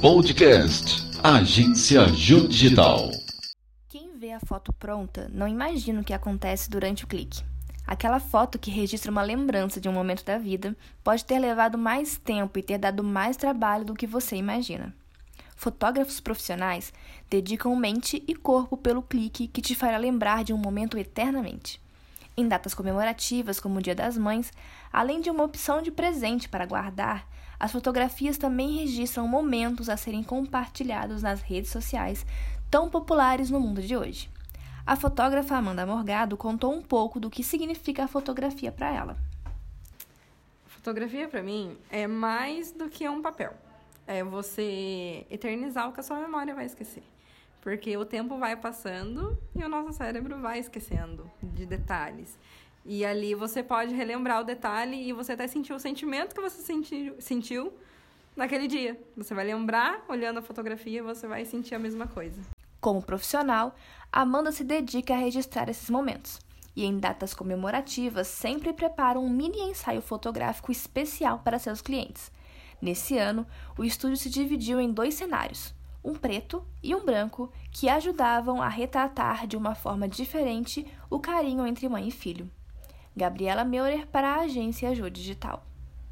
Podcast Agência Ju Digital. Quem vê a foto pronta não imagina o que acontece durante o clique. Aquela foto que registra uma lembrança de um momento da vida pode ter levado mais tempo e ter dado mais trabalho do que você imagina. Fotógrafos profissionais dedicam mente e corpo pelo clique que te fará lembrar de um momento eternamente. Em datas comemorativas, como o Dia das Mães, além de uma opção de presente para guardar, as fotografias também registram momentos a serem compartilhados nas redes sociais, tão populares no mundo de hoje. A fotógrafa Amanda Morgado contou um pouco do que significa a fotografia para ela. Fotografia para mim é mais do que um papel. É você eternizar o que a sua memória vai esquecer. Porque o tempo vai passando e o nosso cérebro vai esquecendo de detalhes. E ali você pode relembrar o detalhe e você até sentir o sentimento que você sentiu, sentiu naquele dia. Você vai lembrar, olhando a fotografia, você vai sentir a mesma coisa. Como profissional, Amanda se dedica a registrar esses momentos. E em datas comemorativas, sempre prepara um mini ensaio fotográfico especial para seus clientes. Nesse ano, o estúdio se dividiu em dois cenários um preto e um branco, que ajudavam a retratar de uma forma diferente o carinho entre mãe e filho. Gabriela Meurer para a agência Jô Digital.